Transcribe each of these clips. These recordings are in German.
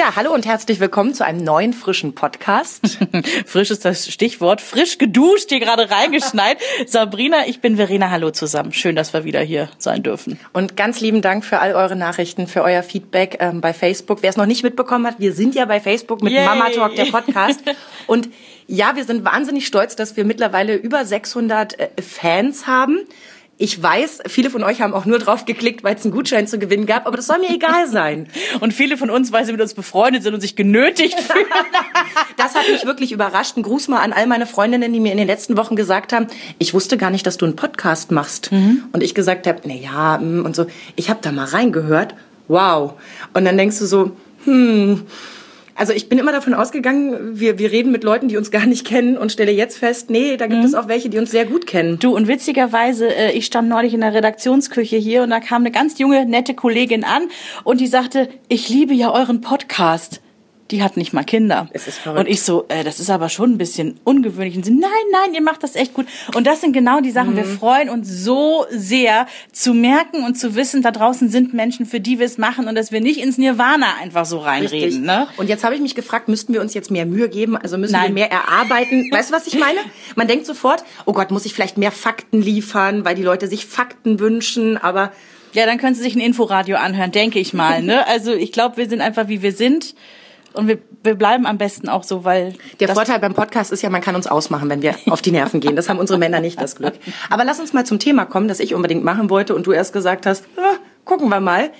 Ja, hallo und herzlich willkommen zu einem neuen frischen Podcast. Frisch ist das Stichwort. Frisch geduscht, hier gerade reingeschneit. Sabrina, ich bin Verena. Hallo zusammen. Schön, dass wir wieder hier sein dürfen. Und ganz lieben Dank für all eure Nachrichten, für euer Feedback ähm, bei Facebook. Wer es noch nicht mitbekommen hat, wir sind ja bei Facebook mit Yay. Mama Talk, der Podcast. Und ja, wir sind wahnsinnig stolz, dass wir mittlerweile über 600 äh, Fans haben. Ich weiß, viele von euch haben auch nur drauf geklickt, weil es einen Gutschein zu gewinnen gab, aber das soll mir egal sein. Und viele von uns, weil sie mit uns befreundet sind und sich genötigt fühlen. Das hat mich wirklich überrascht. Ein Gruß mal an all meine Freundinnen, die mir in den letzten Wochen gesagt haben, ich wusste gar nicht, dass du einen Podcast machst. Und ich gesagt habe, na ja, mm, und so. Ich habe da mal reingehört. Wow. Und dann denkst du so, hm. Also ich bin immer davon ausgegangen, wir, wir reden mit Leuten, die uns gar nicht kennen und stelle jetzt fest, nee, da gibt es auch welche, die uns sehr gut kennen. Du, und witzigerweise, äh, ich stand neulich in der Redaktionsküche hier und da kam eine ganz junge, nette Kollegin an und die sagte, ich liebe ja euren Podcast. Die hat nicht mal Kinder. Es ist verrückt. Und ich so, äh, das ist aber schon ein bisschen ungewöhnlich. Und sie, nein, nein, ihr macht das echt gut. Und das sind genau die Sachen. Wir Mhm. freuen uns so sehr zu merken und zu wissen, da draußen sind Menschen, für die wir es machen und dass wir nicht ins Nirvana einfach so reinreden. Ne? Und jetzt habe ich mich gefragt, müssten wir uns jetzt mehr Mühe geben? Also müssen wir Nein. mehr erarbeiten? Weißt du, was ich meine? Man denkt sofort, oh Gott, muss ich vielleicht mehr Fakten liefern, weil die Leute sich Fakten wünschen, aber Ja, dann können Sie sich ein Inforadio anhören, denke ich mal. Ne? Also ich glaube, wir sind einfach wie wir sind und wir, wir bleiben am besten auch so, weil Der Vorteil beim Podcast ist ja, man kann uns ausmachen, wenn wir auf die Nerven gehen. Das haben unsere Männer nicht das Glück. Aber lass uns mal zum Thema kommen, das ich unbedingt machen wollte und du erst gesagt hast, ah, gucken wir mal.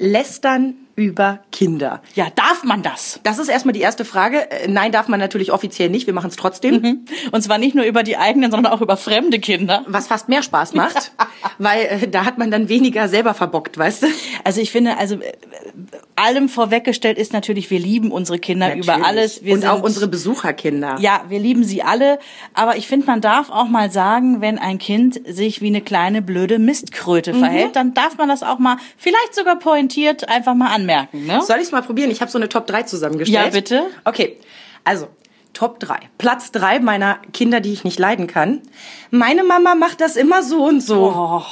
Lästern über Kinder. ja, darf man das? Das ist erstmal die erste Frage. Äh, Nein, darf man natürlich offiziell nicht. Wir machen es trotzdem. Und zwar nicht nur über die eigenen, sondern auch über fremde Kinder. Was fast mehr Spaß macht, weil äh, da hat man dann weniger selber verbockt, weißt du? Also ich finde, also äh, allem vorweggestellt ist natürlich, wir lieben unsere Kinder über Natürlich. alles. Wir und sind, auch unsere Besucherkinder. Ja, wir lieben sie alle, aber ich finde, man darf auch mal sagen, wenn ein Kind sich wie eine kleine blöde Mistkröte Mhm. verhält, dann darf man das auch mal, vielleicht sogar pointiert, einfach mal anmerken. Ne? Soll ich es mal probieren? Ich habe so eine Top 3 zusammengestellt. Ja, bitte. Okay, also Top 3. Platz 3 meiner Kinder, die ich nicht leiden kann. Meine Mama macht das immer so und so. Oh.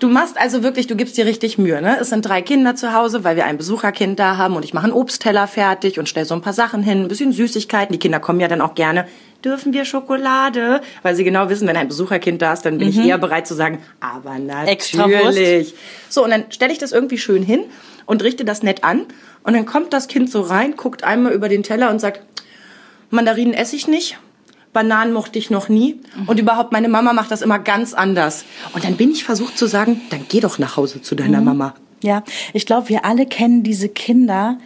Du machst also wirklich, du gibst dir richtig Mühe, ne? Es sind drei Kinder zu Hause, weil wir ein Besucherkind da haben und ich mache einen Obstteller fertig und stell so ein paar Sachen hin, ein bisschen Süßigkeiten. Die Kinder kommen ja dann auch gerne. Dürfen wir Schokolade? Weil sie genau wissen, wenn ein Besucherkind da ist, dann bin ich eher bereit zu sagen, aber natürlich. So, und dann stelle ich das irgendwie schön hin und richte das nett an. Und dann kommt das Kind so rein, guckt einmal über den Teller und sagt, Mandarinen esse ich nicht. Bananen mochte ich noch nie. Und überhaupt, meine Mama macht das immer ganz anders. Und dann bin ich versucht zu sagen, dann geh doch nach Hause zu deiner Mama. Ja, ich glaube, wir alle kennen diese Kinder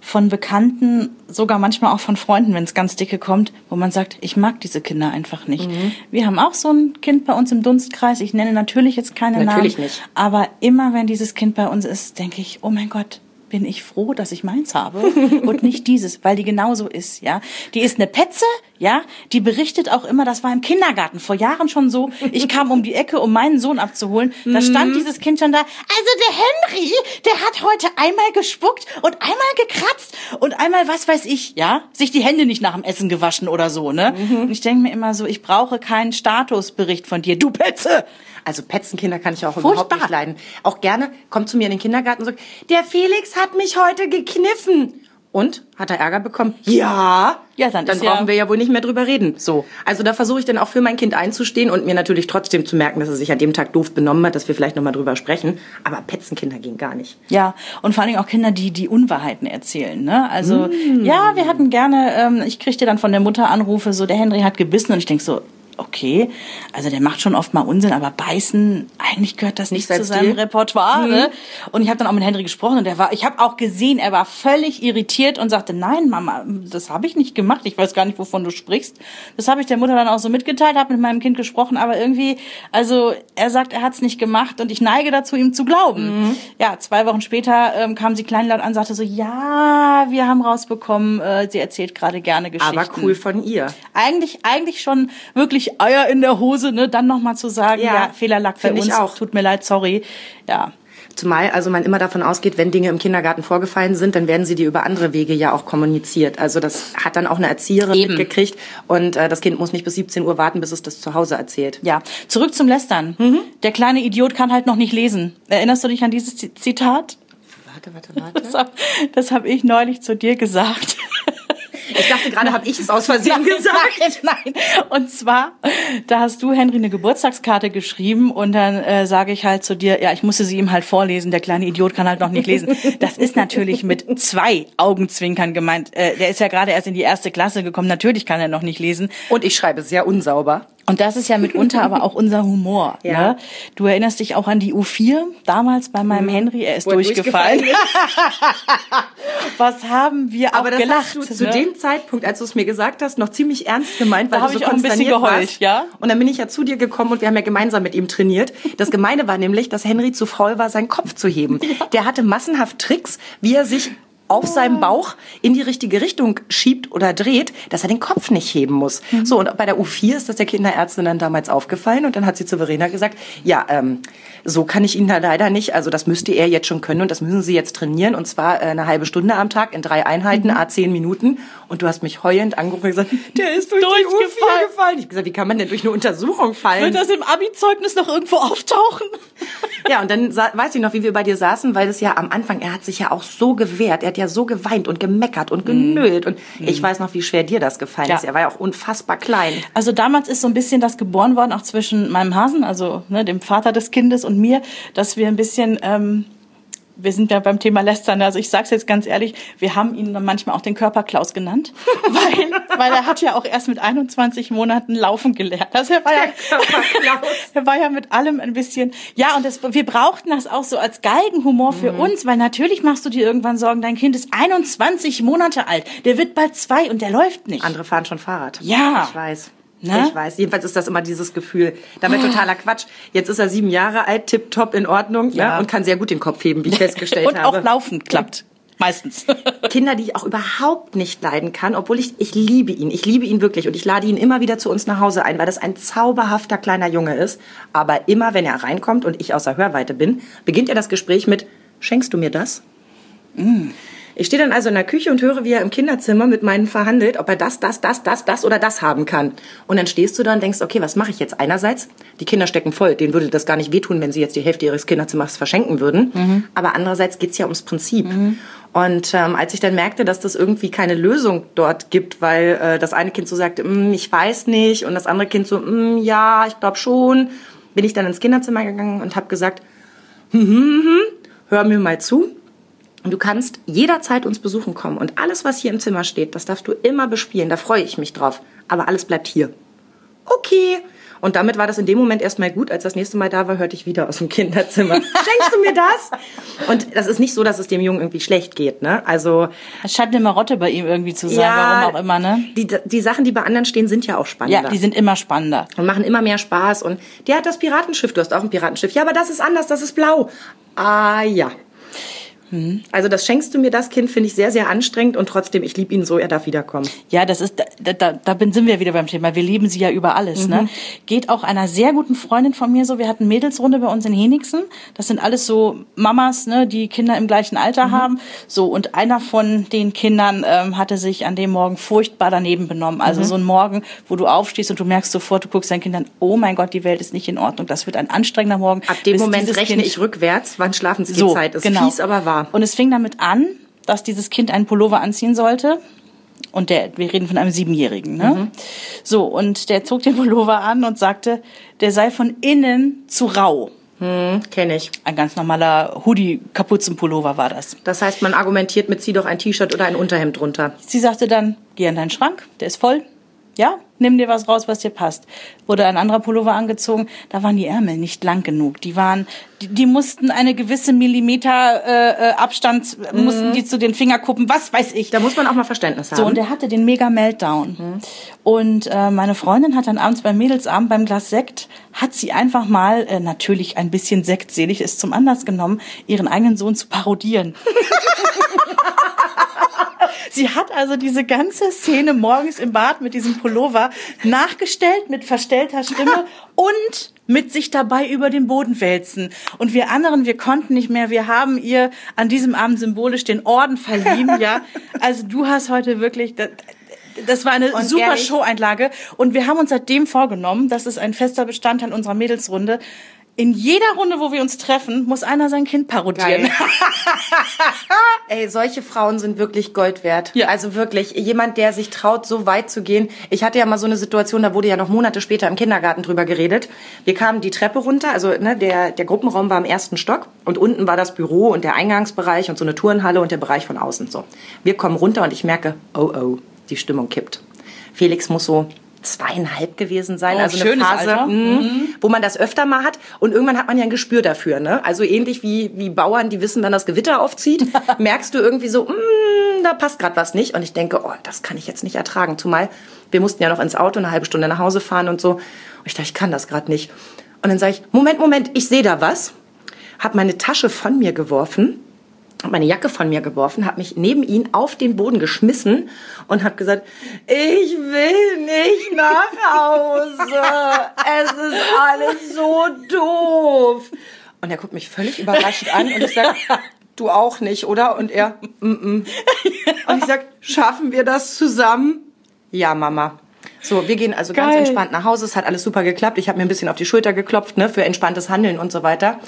von Bekannten, sogar manchmal auch von Freunden, wenn es ganz dicke kommt, wo man sagt, ich mag diese Kinder einfach nicht. Mhm. Wir haben auch so ein Kind bei uns im Dunstkreis. Ich nenne natürlich jetzt keine Natürlich Namen, nicht. aber immer wenn dieses Kind bei uns ist, denke ich, oh mein Gott, bin ich froh, dass ich meins habe und nicht dieses, weil die genauso ist, ja. Die ist eine Petze, ja. Die berichtet auch immer, das war im Kindergarten vor Jahren schon so. Ich kam um die Ecke, um meinen Sohn abzuholen. Da stand dieses Kind schon da. Also der Henry, der hat heute einmal gespuckt und einmal gekratzt und einmal was weiß ich, ja. Sich die Hände nicht nach dem Essen gewaschen oder so, ne. Und ich denke mir immer so, ich brauche keinen Statusbericht von dir, du Petze. Also Petzenkinder kann ich auch überhaupt Furchtbar. nicht leiden. Auch gerne kommt zu mir in den Kindergarten und sagt, der Felix hat mich heute gekniffen. Und? Hat er Ärger bekommen? Ja. Ja, dann dann ist ja- brauchen wir ja wohl nicht mehr drüber reden. So. Also da versuche ich dann auch für mein Kind einzustehen und mir natürlich trotzdem zu merken, dass er sich an dem Tag doof benommen hat, dass wir vielleicht nochmal drüber sprechen. Aber Petzenkinder gehen gar nicht. Ja, und vor allen Dingen auch Kinder, die die Unwahrheiten erzählen. Ne? Also ja, wir hatten gerne, ähm, ich kriegte dann von der Mutter Anrufe, so der Henry hat gebissen und ich denk so, okay, also der macht schon oft mal Unsinn, aber beißen, eigentlich gehört das nicht, Nicht zu seinem Stil. Repertoire. Ne? Und ich habe dann auch mit Henry gesprochen und der war, ich habe auch gesehen, er war völlig irritiert und sagte, nein, Mama, das habe ich nicht gemacht. Ich weiß gar nicht, wovon du sprichst. Das habe ich der Mutter dann auch so mitgeteilt, habe mit meinem Kind gesprochen, aber irgendwie, also er sagt, er hat es nicht gemacht und ich neige dazu, ihm zu glauben. Ja, zwei Wochen später ähm, kam sie kleinlaut an, sagte so, ja, wir haben rausbekommen, äh, sie erzählt gerade gerne Geschichten. Aber cool von ihr. Eigentlich, eigentlich schon wirklich Eier in der Hose, ne? Dann nochmal zu sagen, Ja, ja, Fehler lag bei uns, auch. tut mir leid, sorry. Ja. Zumal also man immer davon ausgeht, wenn Dinge im Kindergarten vorgefallen sind, dann werden sie dir über andere Wege ja auch kommuniziert. Also das hat dann auch eine Erzieherin Eben. mitgekriegt und äh, das Kind muss nicht bis 17 Uhr warten, bis es das zu Hause erzählt. Ja, zurück zum Lästern. Der kleine Idiot kann halt noch nicht lesen. Erinnerst du dich an dieses Zitat? Warte, warte, warte. Das habe hab ich neulich zu dir gesagt. Ich dachte gerade, habe ich es aus Versehen gesagt. Nein. Und zwar, da hast du Henry eine Geburtstagskarte geschrieben und dann äh, sage ich halt zu dir, ja, ich musste sie ihm halt vorlesen. Der kleine Idiot kann halt noch nicht lesen. Das ist natürlich mit zwei Augenzwinkern gemeint. Äh, der ist ja gerade erst in die erste Klasse gekommen. Natürlich kann er noch nicht lesen. Und ich schreibe sehr unsauber. Und das ist ja mitunter aber auch unser Humor. Ja. Ne? Du erinnerst dich auch an die U4 damals bei meinem Henry. Er ist Wo durchgefallen. durchgefallen Was haben wir Aber auch das gelacht. hast du zu ne? dem Zeitpunkt, als du es mir gesagt hast, noch ziemlich ernst gemeint, weil Da du so ich auch ein bisschen geheult, warst. ja. Und dann bin ich ja zu dir gekommen und wir haben ja gemeinsam mit ihm trainiert. Das Gemeine war nämlich, dass Henry zu faul war, seinen Kopf zu heben. Der hatte massenhaft Tricks, wie er sich auf seinem Bauch in die richtige Richtung schiebt oder dreht, dass er den Kopf nicht heben muss. Mhm. So, und bei der U4 ist das der Kinderärztin dann damals aufgefallen und dann hat sie zu Verena gesagt, ja, ähm, so kann ich ihn da leider nicht, also das müsste er jetzt schon können und das müssen Sie jetzt trainieren und zwar äh, eine halbe Stunde am Tag in drei Einheiten, Mhm. a zehn Minuten und du hast mich heulend angerufen und gesagt, der ist durch die Durchgefallen. U4 gefallen. Ich hab gesagt, wie kann man denn durch eine Untersuchung fallen? Wird das im Abi-Zeugnis noch irgendwo auftauchen? Ja, und dann weiß ich noch, wie wir bei dir saßen, weil es ja am Anfang, er hat sich ja auch so gewehrt, er hat ja so geweint und gemeckert und genölt und ich weiß noch, wie schwer dir das gefallen Ja. ist. Er war ja auch unfassbar klein. Also damals ist so ein bisschen das geboren worden, auch zwischen meinem Hasen, also ne, dem Vater des Kindes und mir, dass wir ein bisschen, ähm, wir sind ja beim Thema Lästern, also ich sag's jetzt ganz ehrlich, wir haben ihn dann manchmal auch den Körperklaus genannt, weil, weil er hat ja auch erst mit 21 Monaten laufen gelernt. Also er war ja, Körperklaus. er war ja mit allem ein bisschen, ja, und das, wir brauchten das auch so als Galgenhumor für Mhm. uns, weil natürlich machst du dir irgendwann Sorgen, dein Kind ist 21 Monate alt, der wird bald zwei und der läuft nicht. Andere fahren schon Fahrrad. Ja. Ich weiß. Ne? Ich weiß. Jedenfalls ist das immer dieses Gefühl. Damit totaler Quatsch. Jetzt ist er sieben Jahre alt, tipptopp in Ordnung Ja. ne? und kann sehr gut den Kopf heben, wie ich festgestellt und habe. auch laufen klappt. Meistens. Kinder, die ich auch überhaupt nicht leiden kann, obwohl ich, ich liebe ihn. Ich liebe ihn wirklich und ich lade ihn immer wieder zu uns nach Hause ein, weil das ein zauberhafter kleiner Junge ist. Aber immer, wenn er reinkommt und ich außer Hörweite bin, beginnt er das Gespräch mit, schenkst du mir das? Ich stehe dann also in der Küche und höre, wie er im Kinderzimmer mit meinen verhandelt, ob er das, das, das, das, das oder das haben kann. Und dann stehst du da und denkst, okay, was mache ich jetzt? Einerseits, die Kinder stecken voll, denen würde das gar nicht wehtun, wenn sie jetzt die Hälfte ihres Kinderzimmers verschenken würden. Aber andererseits geht's ja ums Prinzip. Und ähm, als ich dann merkte, dass das irgendwie keine Lösung dort gibt, weil äh, das eine Kind so sagte, "Mm, ich weiß nicht, und das andere Kind so, "Mm, ja, ich glaube schon, bin ich dann ins Kinderzimmer gegangen und habe gesagt, hör mir mal zu. Und du kannst jederzeit uns besuchen kommen. Und alles, was hier im Zimmer steht, das darfst du immer bespielen. Da freue ich mich drauf. Aber alles bleibt hier. Okay. Und damit war das in dem Moment erstmal gut. Als das nächste Mal da war, hörte ich wieder aus dem Kinderzimmer. Schenkst du mir das? Und das ist nicht so, dass es dem Jungen irgendwie schlecht geht. Ne? Also Es scheint eine Marotte bei ihm irgendwie zu sein, warum auch immer, ne? Die, die Sachen, die bei anderen stehen, sind ja auch spannender. Ja, die sind immer spannender. und machen immer mehr Spaß. Und der hat das Piratenschiff, du hast auch ein Piratenschiff. Ja, aber das ist anders, das ist blau. Ah ja. Also das schenkst du mir, das Kind, finde ich sehr, sehr anstrengend und trotzdem, ich liebe ihn so, er darf wiederkommen. Ja, das ist, da, da, da sind wir wieder beim Thema. Wir lieben sie ja über alles, ne? Geht auch einer sehr guten Freundin von mir so. Wir hatten Mädelsrunde bei uns in Henigsen. Das sind alles so Mamas, ne, die Kinder im gleichen Alter haben. So, und einer von den Kindern ähm, hatte sich an dem Morgen furchtbar daneben benommen. Also so ein Morgen, wo du aufstehst und du merkst sofort, du guckst deinen Kindern, oh mein Gott, die Welt ist nicht in Ordnung. Das wird ein anstrengender Morgen. Ab dem Moment rechne Kind- ich rückwärts, wann Schlafensgehzeit ist. genau. Fies, aber wahr. Und es fing damit an, dass dieses Kind einen Pullover anziehen sollte. Und der, wir reden von einem Siebenjährigen, ne? Mhm. So, und der zog den Pullover an und sagte, der sei von innen zu rau. Hm, Kenne ich. Ein ganz normaler Hoodie-Kapuzenpullover war das. Das heißt, man argumentiert mit, zieh doch ein T-Shirt oder ein Unterhemd drunter. Sie sagte dann, geh an deinen Schrank, der ist voll. Ja, nimm dir was raus, was dir passt. Wurde ein anderer Pullover angezogen, da waren die Ärmel nicht lang genug. Die waren, die, die mussten eine gewisse Millimeter äh, äh, Abstand, mussten die zu den Fingerkuppen, was weiß ich. Da muss man auch mal Verständnis haben. So, und der hatte den mega Meltdown. Und äh, meine Freundin hat dann abends beim Mädelsabend beim Glas Sekt, hat sie einfach mal, äh, natürlich ein bisschen sektselig, es zum Anlass genommen, ihren eigenen Sohn zu parodieren. Sie hat also diese ganze Szene morgens im Bad mit diesem Pullover nachgestellt mit verstellter Stimme und mit sich dabei über den Boden wälzen. Und wir anderen, wir konnten nicht mehr. Wir haben ihr an diesem Abend symbolisch den Orden verliehen, ja. Also du hast heute wirklich, das, das war eine Und super? Show-Einlage. Und wir haben uns seitdem vorgenommen, das ist ein fester Bestandteil unserer Mädelsrunde. In jeder Runde, wo wir uns treffen, muss einer sein Kind parodieren. Ey, solche Frauen sind wirklich Gold wert. Ja. Also wirklich, jemand, der sich traut, so weit zu gehen. Ich hatte ja mal so eine Situation, da wurde ja noch Monate später im Kindergarten drüber geredet. Wir kamen die Treppe runter, also ne, der, der Gruppenraum war im ersten Stock und unten war das Büro und der Eingangsbereich und so eine Turnhalle und der Bereich von außen. So, Wir kommen runter und ich merke, oh oh, die Stimmung kippt. Felix muss so zweieinhalb gewesen sein, Oh, also eine Phase, Alter. mh, wo man das öfter mal hat und irgendwann hat man ja ein Gespür dafür, ne? Also ähnlich wie wie Bauern, die wissen, wann das Gewitter aufzieht, merkst du irgendwie so, mh, da passt gerade was nicht und ich denke, oh, das kann ich jetzt nicht ertragen, zumal wir mussten ja noch ins Auto eine halbe Stunde nach Hause fahren und so. Und ich dachte, ich kann das gerade nicht. Und dann sage ich, Moment, Moment, ich sehe da was. Hab meine Tasche von mir geworfen meine Jacke von mir geworfen, habe mich neben ihn auf den Boden geschmissen und habe gesagt, ich will nicht nach Hause. Es ist alles so doof. Und er guckt mich völlig überrascht an und ich sage, du auch nicht, oder? Und er, mm -mm. Und ich sag, schaffen wir das zusammen? Ja, Mama. So, wir gehen also ganz Geil. entspannt nach Hause. Es hat alles super geklappt. Ich habe mir ein bisschen auf die Schulter geklopft, ne, für entspanntes Handeln und so weiter.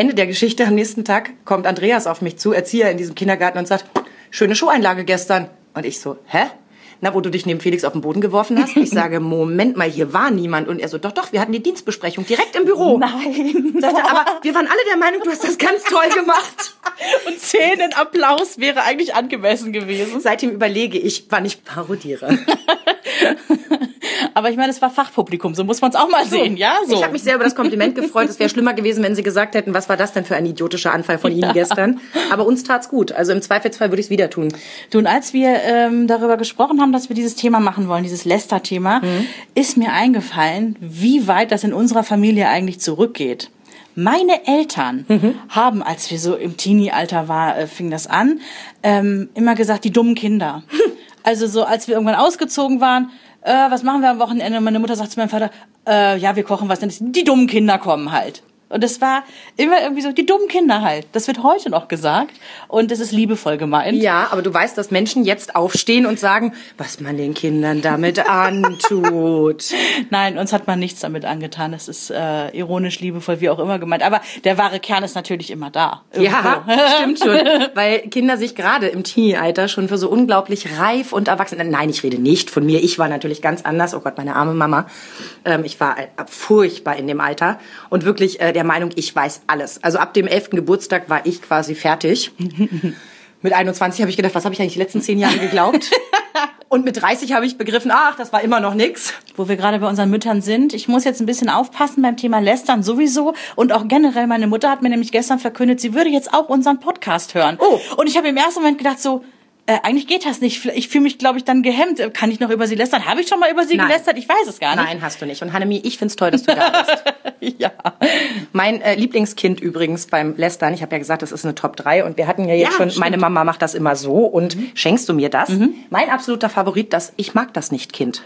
Ende der Geschichte, am nächsten Tag kommt Andreas auf mich zu, Erzieher in diesem Kindergarten und sagt, schöne Showeinlage gestern. Und ich so, hä? Na, wo du dich neben Felix auf den Boden geworfen hast? Ich sage, Moment mal, hier war niemand. Und er so, doch, doch, wir hatten die Dienstbesprechung direkt im Büro. Nein. Sagte, aber wir waren alle der Meinung, du hast das ganz toll gemacht. Und Szenenapplaus wäre eigentlich angemessen gewesen. Seitdem überlege ich, wann ich parodiere. Aber ich meine, es war Fachpublikum, so muss man es auch mal sehen, ja? So. Ich habe mich sehr über das Kompliment gefreut. Es wäre schlimmer gewesen, wenn sie gesagt hätten, was war das denn für ein idiotischer Anfall von Ihnen gestern. Aber uns tat's gut. Also im Zweifelsfall würde ich es wieder tun. Du, und als wir ähm, darüber gesprochen haben, dass wir dieses Thema machen wollen, dieses Lester-Thema, ist mir eingefallen, wie weit das in unserer Familie eigentlich zurückgeht. Meine Eltern haben, als wir so im Teenie-Alter war, äh, fing das an, ähm, immer gesagt, die dummen Kinder. Also so, als wir irgendwann ausgezogen waren, äh, was machen wir am Wochenende? Und meine Mutter sagt zu meinem Vater, äh, ja, wir kochen was, denn die dummen Kinder kommen halt. Und das war immer irgendwie so, die dummen Kinder halt. Das wird heute noch gesagt. Und das ist liebevoll gemeint. Ja, aber du weißt, dass Menschen jetzt aufstehen und sagen, was man den Kindern damit antut. Nein, uns hat man nichts damit angetan. Das ist äh, ironisch, liebevoll, wie auch immer gemeint. Aber der wahre Kern ist natürlich immer da. Ja, Irgendwo. stimmt schon. Weil Kinder sich gerade im Teenie-Alter schon für so unglaublich reif und erwachsen. Nein, ich rede nicht von mir. Ich war natürlich ganz anders. Oh Gott, meine arme Mama. Ähm, ich war äh, furchtbar in dem Alter und wirklich äh, der Meinung, ich weiß alles. Also ab dem 11. Geburtstag war ich quasi fertig. Mit 21 habe ich gedacht, was habe ich eigentlich die letzten zehn Jahre geglaubt? Und mit 30 habe ich begriffen, ach, das war immer noch nix. Wo wir gerade bei unseren Müttern sind. Ich muss jetzt ein bisschen aufpassen beim Thema Lästern sowieso. Und auch generell, meine Mutter hat mir nämlich gestern verkündet, sie würde jetzt auch unseren Podcast hören. Oh. Und ich habe im ersten Moment gedacht so, äh, eigentlich geht das nicht. Ich fühle mich, glaube ich, dann gehemmt. Äh, Kann ich noch über sie lästern? Habe ich schon mal über sie Nein. gelästert? Ich weiß es gar nicht. Nein, hast du nicht. Und Hannemie, ich find's toll, dass du da bist. Ja. Mein äh, Lieblingskind übrigens beim Lästern, ich habe ja gesagt, das ist eine Top 3 und wir hatten ja jetzt Ja, schon, stimmt. meine Mama macht das immer so und schenkst du mir das? Mein absoluter Favorit, das ich mag das nicht Kind.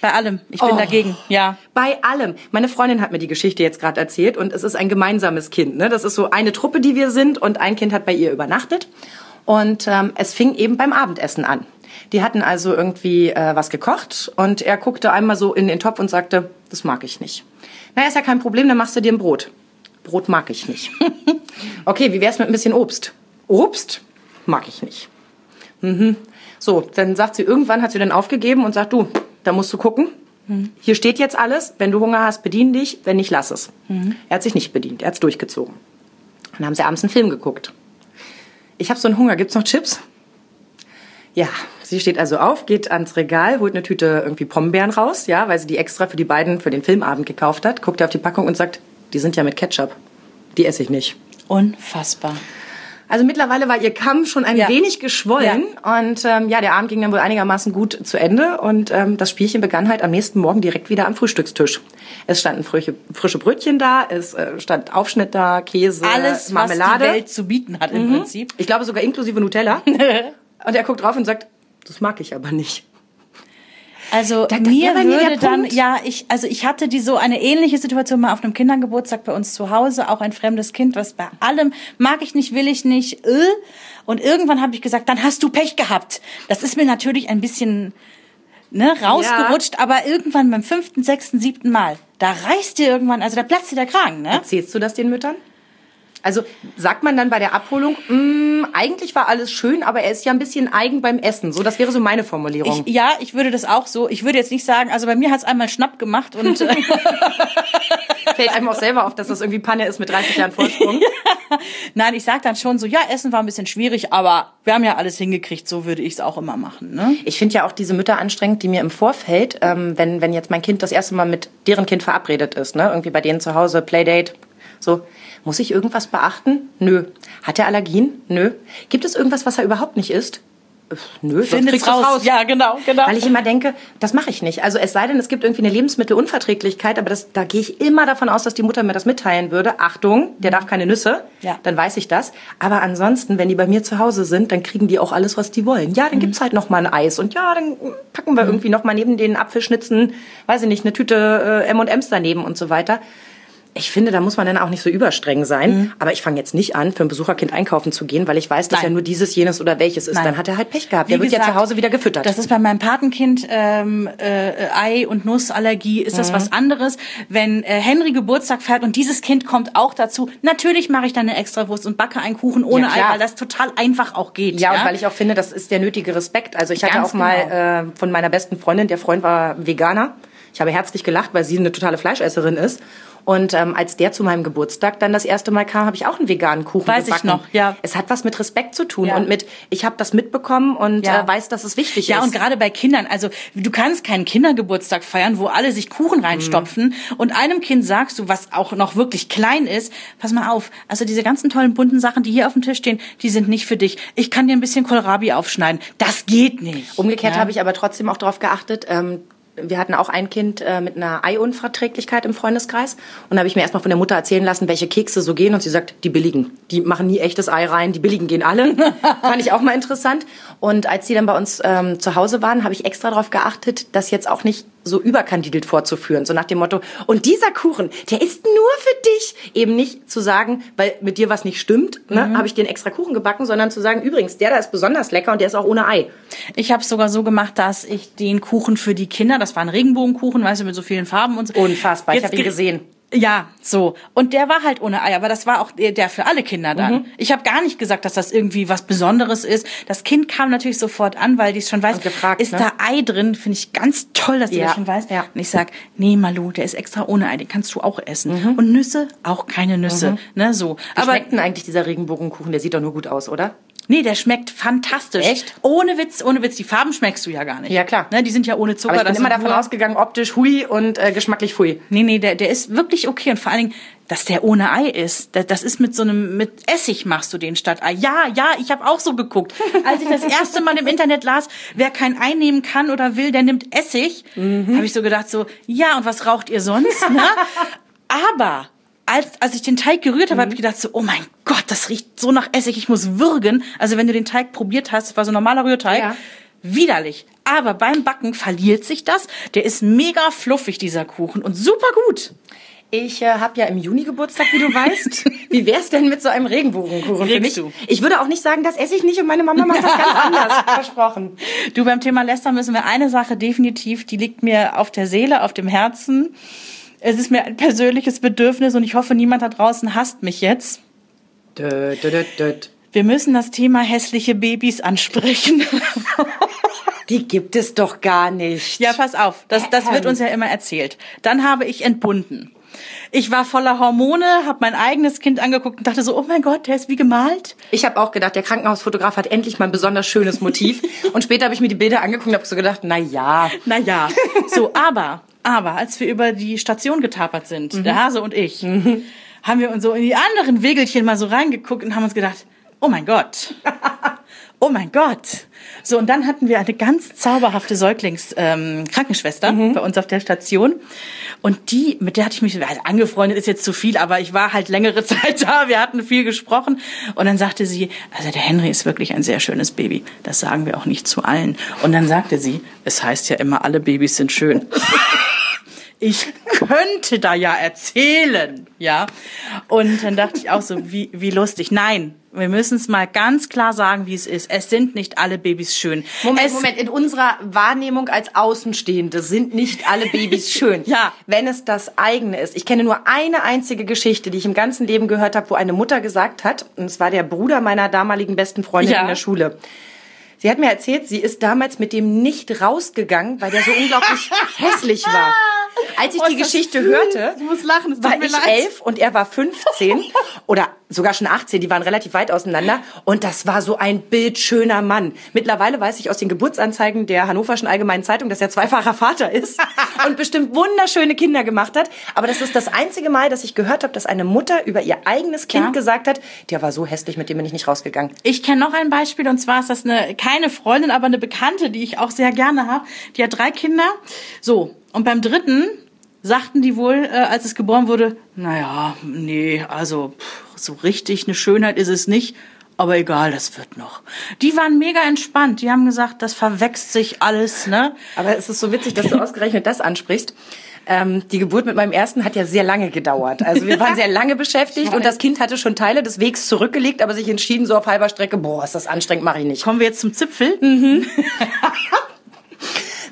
Bei allem. Ich bin Oh. dagegen. Ja. Bei allem. Meine Freundin hat mir die Geschichte jetzt gerade erzählt und es ist ein gemeinsames Kind. Ne? Das ist so eine Truppe, die wir sind und ein Kind hat bei ihr übernachtet und ähm, es fing eben beim Abendessen an. Die hatten also irgendwie äh, was gekocht und er guckte einmal so in den Topf und sagte, das mag ich nicht. Na, ist ja kein Problem, dann machst du dir ein Brot. Brot mag ich nicht. okay, wie wär's mit ein bisschen Obst? Obst mag ich nicht. Mhm. So, dann sagt sie, irgendwann hat sie dann aufgegeben und sagt, du, da musst du gucken. Hier steht jetzt alles. Wenn du Hunger hast, bedien dich. Wenn nicht, lass es. Er hat sich nicht bedient. Er hat's durchgezogen. Dann haben sie abends einen Film geguckt. Ich habe so einen Hunger. Gibt's noch Chips? Ja, sie steht also auf, geht ans Regal, holt eine Tüte irgendwie Pombeeren raus, ja, weil sie die extra für die beiden für den Filmabend gekauft hat, guckt auf die Packung und sagt, die sind ja mit Ketchup. Die esse ich nicht. Unfassbar. Also mittlerweile war ihr Kamm schon ein Ja. wenig geschwollen und ähm, ja, der Abend ging dann wohl einigermaßen gut zu Ende und ähm, das Spielchen begann halt am nächsten Morgen direkt wieder am Frühstückstisch. Es standen frische, frische Brötchen da, es äh, stand Aufschnitt da, Käse, Alles, Marmelade. was die Welt zu bieten hat im Prinzip. Ich glaube sogar inklusive Nutella. und er guckt drauf und sagt, das mag ich aber nicht. Also Da- da- mir der würde dann, ja, ich, also ich hatte die so eine ähnliche Situation mal auf einem Kindergeburtstag bei uns zu Hause, auch ein fremdes Kind, was bei allem mag ich nicht, will ich nicht, äh. und irgendwann habe ich gesagt, dann hast du Pech gehabt. Das ist mir natürlich ein bisschen ne, rausgerutscht, aber irgendwann beim fünften, sechsten, siebten Mal, da reißt dir irgendwann, also da platzt dir der Kragen, ne? Erzählst du das den Müttern? Also sagt man dann bei der Abholung, "Mm, eigentlich war alles schön, aber er ist ja ein bisschen eigen beim Essen. So, das wäre so meine Formulierung. Ich, ja, ich würde das auch so. Ich würde jetzt nicht sagen, also bei mir hat's einmal Schnapp gemacht und äh, Fällt einem auch selber auf, dass das irgendwie Panne ist mit 30 Jahren Vorsprung. nein, ich sag dann schon so, ja, Essen war ein bisschen schwierig, aber wir haben ja alles hingekriegt, so würde ich es auch immer machen. Ne? Ich finde ja auch diese Mütter anstrengend, die mir im Vorfeld, ähm, wenn, wenn jetzt mein Kind das erste Mal mit deren Kind verabredet ist, ne, irgendwie bei denen zu Hause, Playdate, so, muss ich irgendwas beachten? Nö. Hat er Allergien? Nö. Gibt es irgendwas, was er überhaupt nicht isst? Nö, kriegst du's raus. Ja, genau, genau. Weil ich immer denke, das mache ich nicht. Also es sei denn, es gibt irgendwie eine Lebensmittelunverträglichkeit, aber das, da gehe ich immer davon aus, dass die Mutter mir das mitteilen würde. Achtung, der darf keine Nüsse. Ja. Dann weiß ich das. Aber ansonsten, wenn die bei mir zu Hause sind, dann kriegen die auch alles, was die wollen. Ja, dann gibt's halt noch mal ein Eis und ja, dann packen wir irgendwie noch mal neben den Apfelschnitzen, weiß ich nicht, eine Tüte äh, M&M's daneben und so weiter. Ich finde, da muss man dann auch nicht so überstreng sein. Aber ich fange jetzt nicht an, für ein Besucherkind einkaufen zu gehen, weil ich weiß, dass Nein. ja nur dieses, jenes oder welches ist. Nein. Dann hat er halt Pech gehabt. Wie Der wird ja gesagt, zu Hause wieder gefüttert. Das ist bei meinem Patenkind ähm, äh, Ei- und Nussallergie, ist Mhm. das was anderes. Wenn äh, Henry Geburtstag feiert und dieses Kind kommt auch dazu, natürlich mache ich dann eine Extrawurst und backe einen Kuchen ohne Ja, Ei, weil das total einfach auch geht. Ja, und weil ich auch finde, das ist der nötige Respekt. Also ich hatte Ganz auch mal äh, von meiner besten Freundin, der Freund war Veganer. Ich habe herzlich gelacht, weil sie eine totale Fleischesserin ist. Und ähm, als der zu meinem Geburtstag dann das erste Mal kam, habe ich auch einen veganen Kuchen Weiß ich gebacken. noch, ja. Es hat was mit Respekt zu tun Ja. und mit, ich habe das mitbekommen und Ja. äh, weiß, dass es wichtig Ja, ist. und gerade bei Kindern, also du kannst keinen Kindergeburtstag feiern, wo alle sich Kuchen reinstopfen und einem Kind sagst du, was auch noch wirklich klein ist, pass mal auf, also diese ganzen tollen bunten Sachen, die hier auf dem Tisch stehen, die sind nicht für dich. Ich kann dir ein bisschen Kohlrabi aufschneiden. Das geht nicht. Umgekehrt Ja. habe ich aber trotzdem auch darauf geachtet. Ähm, wir hatten auch ein Kind äh, mit einer Eiunverträglichkeit im Freundeskreis. Und da habe ich mir erstmal von der Mutter erzählen lassen, welche Kekse so gehen. Und sie sagt, die billigen. Die machen nie echtes Ei rein. Die billigen gehen alle. Fand ich auch mal interessant. Und als sie dann bei uns ähm, zu Hause waren, habe ich extra darauf geachtet, das jetzt auch nicht so überkandidelt vorzuführen. So nach dem Motto, und dieser Kuchen, der ist nur für dich. Eben nicht zu sagen, weil mit dir was nicht stimmt, ne, habe ich den extra Kuchen gebacken, sondern zu sagen, übrigens, der da ist besonders lecker und der ist auch ohne Ei. Ich habe es sogar so gemacht, dass ich den Kuchen für die Kinder, das war ein Regenbogenkuchen, weißt du, mit so vielen Farben und so. Unfassbar, ich Jetzt hab ihn ge- gesehen. Ja, so. Und der war halt ohne Ei, aber das war auch der für alle Kinder dann. Mhm. Ich habe gar nicht gesagt, dass das irgendwie was Besonderes ist. Das Kind kam natürlich sofort an, weil die es schon weiß, gefragt, ist ne? da Ei drin? Finde ich ganz toll, dass die Ja, das schon weiß. ja. Und ich sag, nee, Malu, der ist extra ohne Ei, den kannst du auch essen. Mhm. Und Nüsse, auch keine Nüsse. Ne, so. Wie Aber schmeckt denn eigentlich dieser Regenbogenkuchen? Der sieht doch nur gut aus, oder? Nee, der schmeckt fantastisch. Echt? Ohne Witz, ohne Witz. Die Farben schmeckst du ja gar nicht. Ja, klar. Ne, die sind ja ohne Zucker. Aber ich bin immer davon ausgegangen, optisch hui und äh, geschmacklich fui. Nee, nee, der, der ist wirklich okay. Und vor allen Dingen, dass der ohne Ei ist. Das, das ist mit so einem, mit Essig machst du den statt Ei. Ja, ja, ich habe auch so geguckt. Als ich das erste Mal im Internet las, wer kein Ei nehmen kann oder will, der nimmt Essig, Mhm. habe ich so gedacht, so, ja, und was raucht ihr sonst? Ne? Aber als, als ich den Teig gerührt habe, habe ich gedacht so, oh mein Gott, das riecht so nach Essig, ich muss würgen. Also wenn du den Teig probiert hast, das war so ein normaler Rührteig, Ja. widerlich. Aber beim Backen verliert sich das. Der ist mega fluffig, dieser Kuchen, und super gut. Ich äh, habe ja im Juni Geburtstag, wie du weißt. Wie wär's denn mit so einem Regenbogenkuchen für mich? Du. Ich würde auch nicht sagen, das esse ich nicht und meine Mama macht das ganz anders. Versprochen. Du, beim Thema Lästern müssen wir eine Sache definitiv, die liegt mir auf der Seele, auf dem Herzen. Es ist mir ein persönliches Bedürfnis und ich hoffe, niemand da draußen hasst mich jetzt. Dö, dö, dö. Wir müssen das Thema hässliche Babys ansprechen. Die gibt es doch gar nicht. ja, pass auf, das, das wird uns ja immer erzählt. Dann habe ich entbunden. Ich war voller Hormone, habe mein eigenes Kind angeguckt und dachte so, oh mein Gott, der ist wie gemalt. Ich habe auch gedacht, der Krankenhausfotograf hat endlich mal ein besonders schönes Motiv. und später habe ich mir die Bilder angeguckt und habe so gedacht, na ja. Naja, so, aber, aber, als wir über die Station getapert sind, der Hase und ich, haben wir uns so in die anderen Wegelchen mal so reingeguckt und haben uns gedacht, oh mein Gott. Oh mein Gott. So, und dann hatten wir eine ganz zauberhafte Säuglings-Krankenschwester ähm, bei uns auf der Station. Und die, mit der hatte ich mich, also angefreundet ist jetzt zu viel, aber ich war halt längere Zeit da. Wir hatten viel gesprochen. Und dann sagte sie, also der Henry ist wirklich ein sehr schönes Baby. Das sagen wir auch nicht zu allen. Und dann sagte sie, es heißt ja immer, alle Babys sind schön. ich könnte da ja erzählen, ja. Und dann dachte ich auch so, wie, wie lustig. Nein, wir müssen es mal ganz klar sagen, wie es ist. Es sind nicht alle Babys schön. Moment, es, Moment, in unserer Wahrnehmung als Außenstehende sind nicht alle Babys schön. Ja. Wenn es das eigene ist. Ich kenne nur eine einzige Geschichte, die ich im ganzen Leben gehört habe, wo eine Mutter gesagt hat, und es war der Bruder meiner damaligen besten Freundin Ja. in der Schule. Sie hat mir erzählt, sie ist damals mit dem nicht rausgegangen, weil der so unglaublich hässlich war. Als ich Oh, die Geschichte süß. hörte, lachen, war ich leid. elf und er war 15 oder sogar schon 18. Die waren relativ weit auseinander und das war so ein bildschöner Mann. Mittlerweile weiß ich aus den Geburtsanzeigen der Hannoverschen Allgemeinen Zeitung, dass er zweifacher Vater ist und bestimmt wunderschöne Kinder gemacht hat. Aber das ist das einzige Mal, dass ich gehört habe, dass eine Mutter über ihr eigenes Kind Ja. gesagt hat, der war so hässlich, mit dem bin ich nicht rausgegangen. Ich kenne noch ein Beispiel und zwar ist das eine keine Freundin, aber eine Bekannte, die ich auch sehr gerne habe. Die hat drei Kinder. So und beim dritten sagten die wohl, äh, als es geboren wurde, naja, nee, also pff, so richtig eine Schönheit ist es nicht. Aber egal, das wird noch. Die waren mega entspannt. Die haben gesagt, das verwächst sich alles, ne? Aber es ist so witzig, dass du ausgerechnet das ansprichst. Ähm, die Geburt mit meinem ersten hat ja sehr lange gedauert. Also wir waren sehr lange beschäftigt und das Kind hatte schon Teile des Wegs zurückgelegt, aber sich entschieden so auf halber Strecke, boah, ist das anstrengend, mache ich nicht. Kommen wir jetzt zum Zipfel.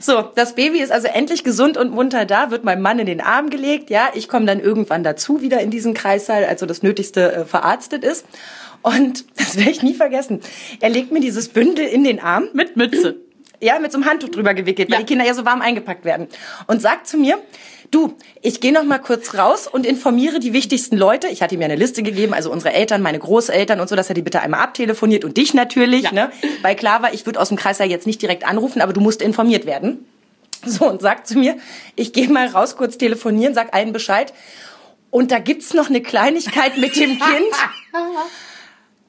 So, das Baby ist also endlich gesund und munter da, wird meinem Mann in den Arm gelegt. Ja, ich komme dann irgendwann dazu wieder in diesen Kreissaal, also das Nötigste äh, verarztet ist. Und das werde ich nie vergessen. Er legt mir dieses Bündel in den Arm Mit Mütze. Ja, mit so einem Handtuch drüber gewickelt, weil Ja. die Kinder ja so warm eingepackt werden. Und sagt zu mir, du, ich gehe noch mal kurz raus und informiere die wichtigsten Leute. Ich hatte ihm ja eine Liste gegeben, also unsere Eltern, meine Großeltern und so, dass er die bitte einmal abtelefoniert und dich natürlich, Ja. ne? Weil klar war, ich würde aus dem Kreis ja jetzt nicht direkt anrufen, aber du musst informiert werden. So, und sagt zu mir, ich gehe mal raus, kurz telefonieren, sag allen Bescheid. Und da gibt's noch eine Kleinigkeit mit dem Kind.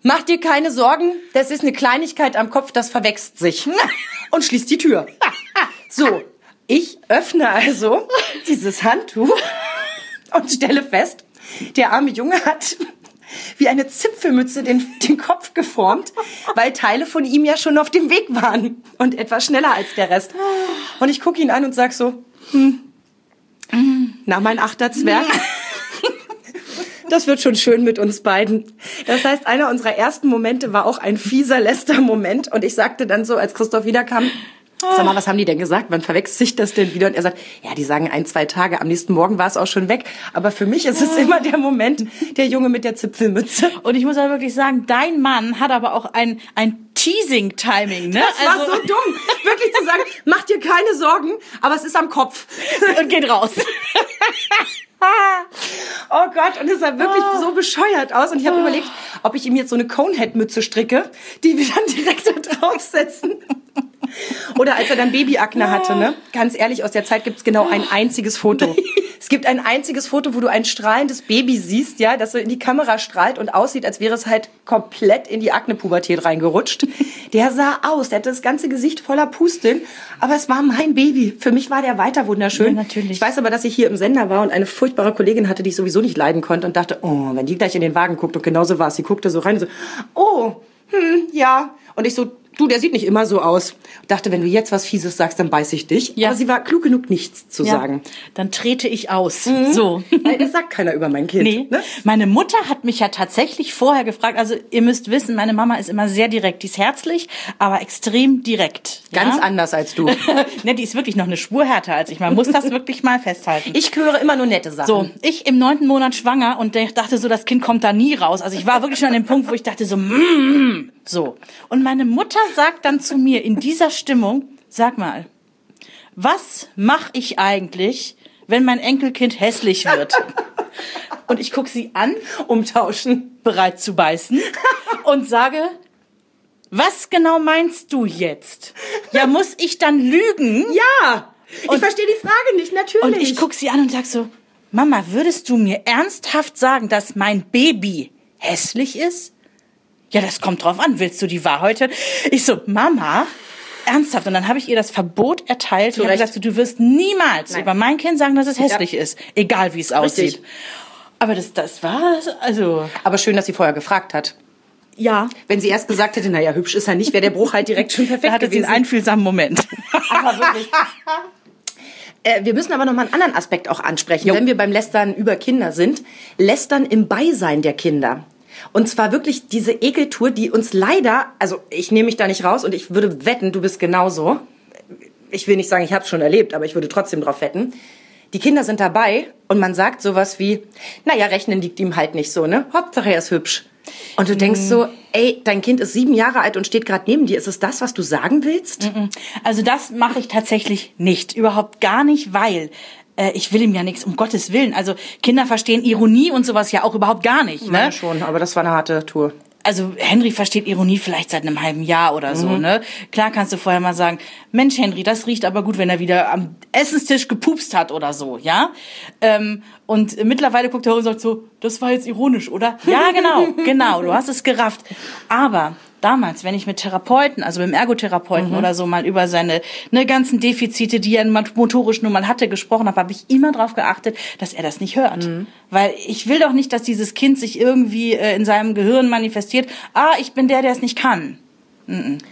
Mach dir keine Sorgen, das ist eine Kleinigkeit am Kopf, das verwächst sich. Und schließt die Tür. So, ich öffne also dieses Handtuch und stelle fest, der arme Junge hat wie eine Zipfelmütze den, den Kopf geformt, weil Teile von ihm ja schon auf dem Weg waren und etwas schneller als der Rest. Und ich gucke ihn an und sag so, hm, na mein achter Zwerg. Das wird schon schön mit uns beiden. Das heißt, einer unserer ersten Momente war auch ein fieser Lester-Moment. Und ich sagte dann so, als Christoph wiederkam, Sag mal, was haben die denn gesagt? Wann verwechselt sich das denn wieder? Und er sagt, ja, die sagen ein, zwei Tage. Am nächsten Morgen war es auch schon weg. Aber für mich ist es immer der Moment, der Junge mit der Zipfelmütze. Und ich muss aber wirklich sagen, dein Mann hat aber auch ein, ein Teasing-Timing, ne? Das war so dumm, wirklich zu sagen, mach dir keine Sorgen, aber es ist am Kopf. und geht raus. Oh Gott, und es sah wirklich so bescheuert aus. Und ich habe überlegt, ob ich ihm jetzt so eine Conehead-Mütze stricke, die wir dann direkt da draufsetzen. Oder als er dann Babyakne hatte, ne? Ganz ehrlich, aus der Zeit gibt's genau ein einziges Foto. Es gibt ein einziges Foto, wo du ein strahlendes Baby siehst, ja, das so in die Kamera strahlt und aussieht, als wäre es halt komplett in die Akne-Pubertät reingerutscht. Der sah aus, der hatte das ganze Gesicht voller Pusteln, aber es war mein Baby. Für mich war der weiter wunderschön. Ja, natürlich. Ich weiß aber, dass ich hier im Sender war und eine furchtbare Kollegin hatte, die ich sowieso nicht leiden konnte und dachte, oh, wenn die gleich in den Wagen guckt und genauso war es. Sie guckte so rein und so, oh, hm, ja. Und ich so, du, der sieht nicht immer so aus. Dachte, wenn du jetzt was Fieses sagst, dann beiß ich dich. Ja. Aber sie war klug genug, nichts zu sagen. Dann trete ich aus. So. Weil das sagt keiner über mein Kind. Nee. Ne? Meine Mutter hat mich ja tatsächlich vorher gefragt. Also ihr müsst wissen, meine Mama ist immer sehr direkt. Die ist herzlich, aber extrem direkt. Ganz ja? anders als du. ne, die ist wirklich noch eine Spur härter als ich. Man muss das wirklich mal festhalten. Ich höre immer nur nette Sachen. So, ich im neunten Monat schwanger und dachte so, das Kind kommt da nie raus. Also ich war wirklich schon an dem Punkt, wo ich dachte so, mm, so. Und meine Mutter sagt dann zu mir in dieser Stimmung, sag mal, was mache ich eigentlich, wenn mein Enkelkind hässlich wird? Und ich guck sie an, Umtauschen. bereit zu beißen und sage, was genau meinst du jetzt? Ja, muss ich dann lügen? Ja. Ich Und- verstehe die Frage nicht, natürlich. Und ich guck sie an und sag so, Mama, würdest du mir ernsthaft sagen, dass mein Baby hässlich ist? Ja, das kommt drauf an. Willst du die Wahrheit hören? Ich so, Mama, ernsthaft. Und dann habe ich ihr das Verbot erteilt und habe Recht. gesagt, du wirst niemals Nein. über mein Kind sagen, dass es hässlich ist. Egal, wie es aussieht. Aber das, das war, also, Aber schön, dass sie vorher gefragt hat. ja. Wenn sie erst gesagt hätte, naja, hübsch ist er nicht, wäre der Bruch halt direkt schon perfekt Da hatte sie gewesen. einen einfühlsamen Moment. Aber wirklich. Äh, wir müssen aber noch mal einen anderen Aspekt auch ansprechen, wenn wir beim Lästern über Kinder sind. Lästern im Beisein der Kinder. Und zwar wirklich diese Ekeltour, die uns leider, also ich nehme mich da nicht raus und ich würde wetten, du bist genauso. Ich will nicht sagen, ich habe es schon erlebt, aber ich würde trotzdem drauf wetten. Die Kinder sind dabei und man sagt sowas wie, naja, rechnen liegt ihm halt nicht so, ne? Hauptsache er ist hübsch. Und du denkst so, ey, dein Kind ist sieben Jahre alt und steht gerade neben dir. Ist es das, was du sagen willst? Also das mache ich tatsächlich nicht. Überhaupt gar nicht, weil äh, ich will ihm ja nichts, um Gottes Willen. Also Kinder verstehen Ironie und sowas ja auch überhaupt gar nicht. Ja, Ne? schon, aber das war eine harte Tour. Also Henry versteht Ironie vielleicht seit einem halben Jahr oder so, ne? Klar kannst du vorher mal sagen, Mensch Henry, das riecht aber gut, wenn er wieder am Essenstisch gepupst hat oder so, ja? Ähm, und mittlerweile guckt er und sagt so, das war jetzt ironisch, oder? Ja, genau, genau, du hast es gerafft. Aber damals, wenn ich mit Therapeuten, also mit dem Ergotherapeuten oder so mal über seine ne, ganzen Defizite, die er motorisch nun mal hatte, gesprochen habe, habe ich immer darauf geachtet, dass er das nicht hört. Weil ich will doch nicht, dass dieses Kind sich irgendwie äh, in seinem Gehirn manifestiert, ah, ich bin der, der es nicht kann.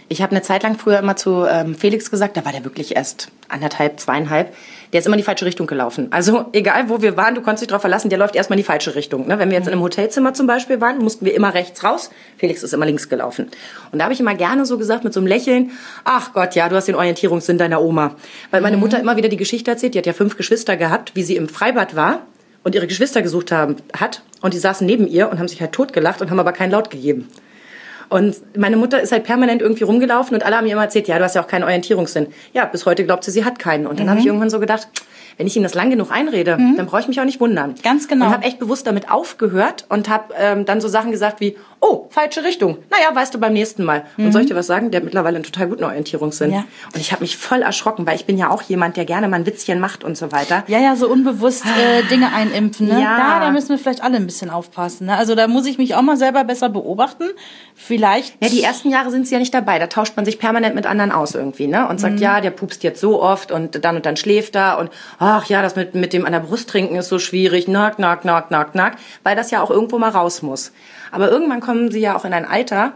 Ich habe eine Zeit lang früher immer zu ähm, Felix gesagt, da war der wirklich erst anderthalb, zweieinhalb. Der ist immer in die falsche Richtung gelaufen. Also egal, wo wir waren, du konntest dich drauf verlassen, der läuft erstmal in die falsche Richtung. Ne? Wenn wir jetzt in einem Hotelzimmer zum Beispiel waren, mussten wir immer rechts raus. Felix ist immer links gelaufen. Und da habe ich immer gerne so gesagt mit so einem Lächeln, ach Gott, ja, du hast den Orientierungssinn deiner Oma. Weil meine Mutter immer wieder die Geschichte erzählt, die hat ja fünf Geschwister gehabt, wie sie im Freibad war und ihre Geschwister gesucht haben, hat. Und die saßen neben ihr und haben sich halt totgelacht und haben aber keinen Laut gegeben. Und meine Mutter ist halt permanent irgendwie rumgelaufen und alle haben ihr immer erzählt, ja, du hast ja auch keinen Orientierungssinn. Ja, bis heute glaubt sie, sie hat keinen. Und dann Mhm. habe ich irgendwann so gedacht, wenn ich ihm das lang genug einrede, dann brauche ich mich auch nicht wundern. Ganz genau. Und habe echt bewusst damit aufgehört und habe ähm, dann so Sachen gesagt wie, oh, falsche Richtung. Naja, weißt du beim nächsten Mal. Und soll ich dir was sagen? Der hat mittlerweile einen total guten Orientierungssinn. Mhm. Ja. Und ich habe mich voll erschrocken, weil ich bin ja auch jemand, der gerne mal ein Witzchen macht und so weiter. Ja, ja, so unbewusst äh, Dinge einimpfen. Ne? Ja. Da, da müssen wir vielleicht alle ein bisschen aufpassen. Ne? Also da muss ich mich auch mal selber besser beobachten. Vielleicht. Ja, die ersten Jahre sind sie ja nicht dabei. Da tauscht man sich permanent mit anderen aus irgendwie, ne? Und Mhm. sagt, ja, der pupst jetzt so oft und dann und dann schläft er und ach ja, das mit, mit dem an der Brust trinken ist so schwierig. Nack, nack, nack, nack, nack. Weil das ja auch irgendwo mal raus muss. Aber irgendwann kommen sie ja auch in ein Alter,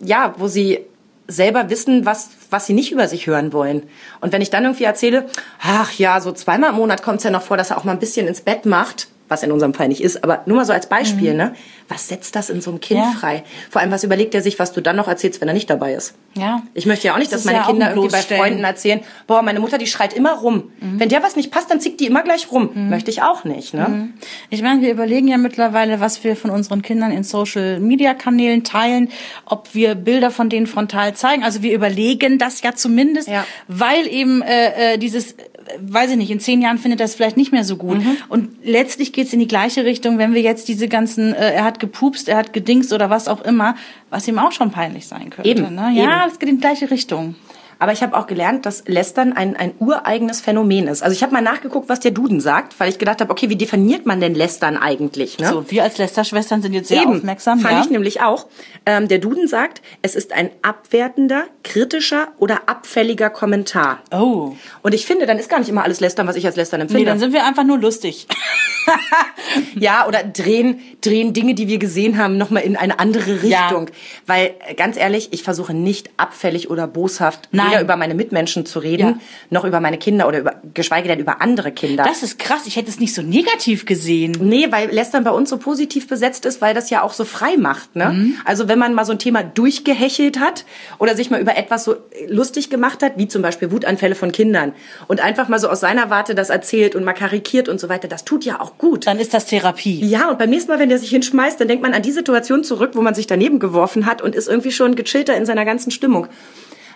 ja, wo sie selber wissen, was, was sie nicht über sich hören wollen. Und wenn ich dann irgendwie erzähle, ach ja, so zweimal im Monat kommt es ja noch vor, dass er auch mal ein bisschen ins Bett macht, was in unserem Fall nicht ist, aber nur mal so als Beispiel, ne? Was setzt das in so einem Kind Ja. frei? Vor allem, was überlegt er sich, was du dann noch erzählst, wenn er nicht dabei ist? Ja. Ich möchte ja auch nicht, Das dass meine ja Kinder irgendwie bei. Freunden erzählen, boah, meine Mutter, die schreit immer rum. Wenn der was nicht passt, dann zickt die immer gleich rum. Möchte ich auch nicht, ne? Ich meine, wir überlegen ja mittlerweile, was wir von unseren Kindern in Social Media Kanälen teilen, ob wir Bilder von denen frontal zeigen. Also wir überlegen das ja zumindest, Ja. weil eben äh, äh, dieses, weiß ich nicht, in zehn Jahren findet das vielleicht nicht mehr so gut. Und letztlich geht's in die gleiche Richtung, wenn wir jetzt diese ganzen, äh, er hat gepupst, er hat gedingst oder was auch immer, was ihm auch schon peinlich sein könnte. Eben, Ne? Ja, eben. das geht in die gleiche Richtung. Aber ich habe auch gelernt, dass Lästern ein, ein ureigenes Phänomen ist. Also ich habe mal nachgeguckt, was der Duden sagt, weil ich gedacht habe, okay, wie definiert man denn Lästern eigentlich? Ne? So, wir als Lästerschwestern sind jetzt sehr Eben, aufmerksam. fand ja? ich nämlich auch. Ähm, der Duden sagt, es ist ein abwertender, kritischer oder abfälliger Kommentar. Oh. Und ich finde, dann ist gar nicht immer alles Lästern, was ich als Lästern Nee, empfinde. dann sind wir einfach nur lustig. ja, oder drehen, drehen Dinge, die wir gesehen haben, nochmal in eine andere Ja. Richtung. Weil, äh, ganz ehrlich, ich versuche nicht abfällig oder boshaft Nein. Weder über meine Mitmenschen zu reden, Ja. noch über meine Kinder oder über, geschweige denn über andere Kinder. Das ist krass. Ich hätte es nicht so negativ gesehen. Nee, weil Lästern bei uns so positiv besetzt ist, weil das ja auch so frei macht. Ne? Mhm. Also wenn man mal so ein Thema durchgehechelt hat oder sich mal über etwas so lustig gemacht hat, wie zum Beispiel Wutanfälle von Kindern und einfach mal so aus seiner Warte das erzählt und mal karikiert und so weiter, das tut ja auch gut. Dann ist das Therapie. Ja, und beim nächsten Mal, wenn der sich hinschmeißt, dann denkt man an die Situation zurück, wo man sich daneben geworfen hat und ist irgendwie schon gechillter in seiner ganzen Stimmung.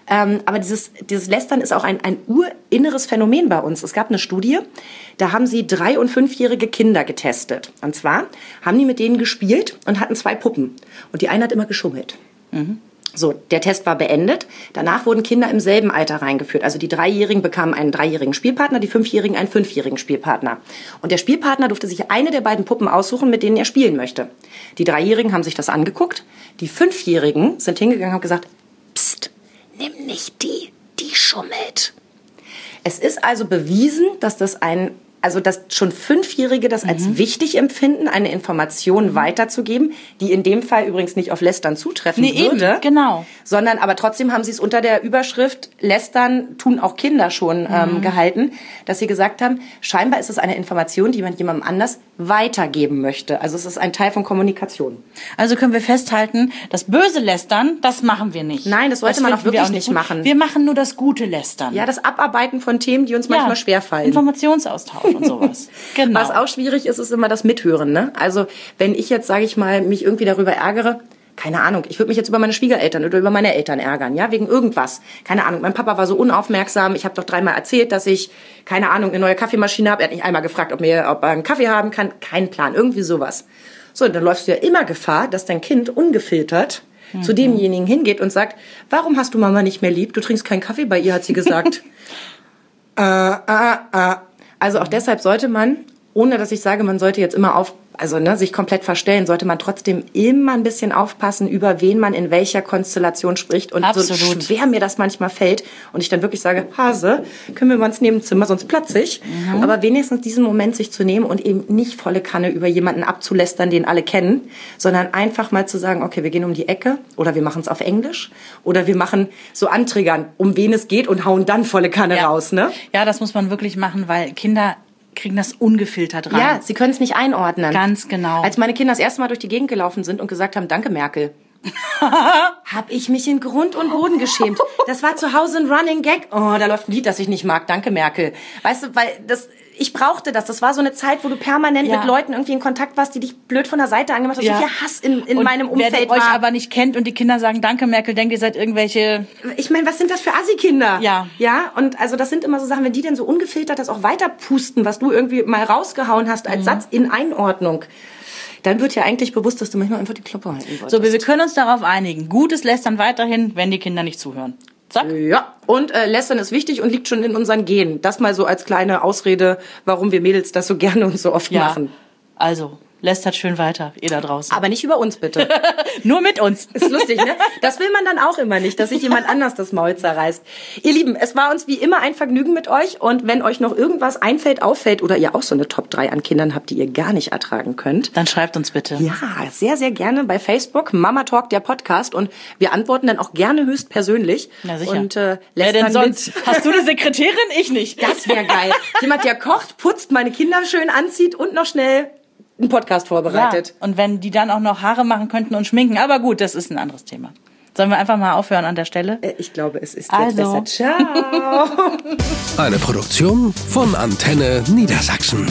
Ähm, aber dieses, dieses Lästern ist auch ein, ein urinneres Phänomen bei uns. Es gab eine Studie, da haben sie drei- und fünfjährige Kinder getestet. Und zwar haben die mit denen gespielt und hatten zwei Puppen. Und die eine hat immer geschummelt. So, der Test war beendet. Danach wurden Kinder im selben Alter reingeführt. Also die Dreijährigen bekamen einen dreijährigen Spielpartner, die Fünfjährigen einen fünfjährigen Spielpartner. Und der Spielpartner durfte sich eine der beiden Puppen aussuchen, mit denen er spielen möchte. Die Dreijährigen haben sich das angeguckt. Die Fünfjährigen sind hingegangen und haben gesagt, Psst, nimm nicht die, die schummelt. Es ist also bewiesen, dass das ein also dass schon Fünfjährige das als Mhm. wichtig empfinden, eine Information weiterzugeben, die in dem Fall übrigens nicht auf Lästern zutreffen Nee, eben, würde. genau. Sondern aber trotzdem haben sie es unter der Überschrift Lästern tun auch Kinder schon Mhm. ähm, gehalten, dass sie gesagt haben, scheinbar ist es eine Information, die man jemandem anders weitergeben möchte. Also es ist ein Teil von Kommunikation. Also können wir festhalten, das böse Lästern, das machen wir nicht. Nein, das sollte man auch finden wir wirklich nicht gut. machen. Wir machen nur das gute Lästern. Ja, das Abarbeiten von Themen, die uns manchmal schwerfallen. Informationsaustausch und sowas. Genau. Was auch schwierig ist, ist immer das Mithören. Ne? Also wenn ich jetzt, sage ich mal, mich irgendwie darüber ärgere, keine Ahnung, ich würde mich jetzt über meine Schwiegereltern oder über meine Eltern ärgern, ja, wegen irgendwas. Keine Ahnung, mein Papa war so unaufmerksam, ich habe doch dreimal erzählt, dass ich, keine Ahnung, eine neue Kaffeemaschine habe. Er hat nicht einmal gefragt, ob, mir, ob er einen Kaffee haben kann. Kein Plan, irgendwie sowas. So, dann läufst du ja immer Gefahr, dass dein Kind ungefiltert zu demjenigen hingeht und sagt, warum hast du Mama nicht mehr lieb? Du trinkst keinen Kaffee bei ihr, hat sie gesagt. äh, äh, äh. Also auch deshalb sollte man, ohne dass ich sage, man sollte jetzt immer auf, also ne, sich komplett verstellen, sollte man trotzdem immer ein bisschen aufpassen, über wen man in welcher Konstellation spricht. Und so Absolut. schwer mir das manchmal fällt und ich dann wirklich sage, Hase, können wir mal ins Nebenzimmer, sonst platze ich. Aber wenigstens diesen Moment sich zu nehmen und eben nicht volle Kanne über jemanden abzulästern, den alle kennen, sondern einfach mal zu sagen, okay, wir gehen um die Ecke oder wir machen es auf Englisch oder wir machen so Antriggern, um wen es geht und hauen dann volle Kanne ja. raus, ne? Ja, das muss man wirklich machen, weil Kinder kriegen das ungefiltert rein. Ja, sie können es nicht einordnen. Ganz genau. Als meine Kinder das erste Mal durch die Gegend gelaufen sind und gesagt haben, danke Merkel, habe ich mich in Grund und Boden geschämt. Das war zu Hause ein Running Gag. Oh, da läuft ein Lied, das ich nicht mag. Danke Merkel. Weißt du, weil das ich brauchte das. Das war so eine Zeit, wo du permanent Ja. mit Leuten irgendwie in Kontakt warst, die dich blöd von der Seite angemacht haben. So viel Hass in, in Und meinem wer Umfeld euch war. aber nicht kennt und die Kinder sagen, danke Merkel, denkt ihr seid irgendwelche... ich meine, was sind das für Assi-Kinder? Ja. Ja, und also das sind immer so Sachen, wenn die denn so ungefiltert das auch weiterpusten, was du irgendwie mal rausgehauen hast Mhm. als Satz in Einordnung, dann wird ja eigentlich bewusst, dass du manchmal einfach die Klappe halten wolltest. So, wir, können uns darauf einigen. Gutes Lästern weiterhin, wenn die Kinder nicht zuhören. Zack. Ja, und äh, Lästern ist wichtig und liegt schon in unseren Genen. Das mal so als kleine Ausrede, warum wir Mädels das so gerne und so oft Ja. machen. Also, lästert schön weiter, ihr da draußen. Aber nicht über uns, bitte. Nur mit uns. Ist lustig, ne? Das will man dann auch immer nicht, dass sich jemand anders das Maul zerreißt. Ihr Lieben, es war uns wie immer ein Vergnügen mit euch und wenn euch noch irgendwas einfällt, auffällt oder ihr auch so eine Top 3 an Kindern habt, die ihr gar nicht ertragen könnt, Dann schreibt uns bitte. ja, sehr, sehr gerne bei Facebook, Mama Talk, der Podcast und wir antworten dann auch gerne höchstpersönlich. Na sicher. Und äh, Wer lässt denn dann sonst? mit. Hast du eine Sekretärin? Ich nicht. Das wäre geil. Jemand, der kocht, putzt, meine Kinder schön anzieht und noch schnell einen Podcast vorbereitet. Ja. Und wenn die dann auch noch Haare machen könnten und schminken. Aber gut, das ist ein anderes Thema. Sollen wir einfach mal aufhören an der Stelle? Äh, Ich glaube, es ist Also. jetzt besser. Ciao. Eine Produktion von Antenne Niedersachsen.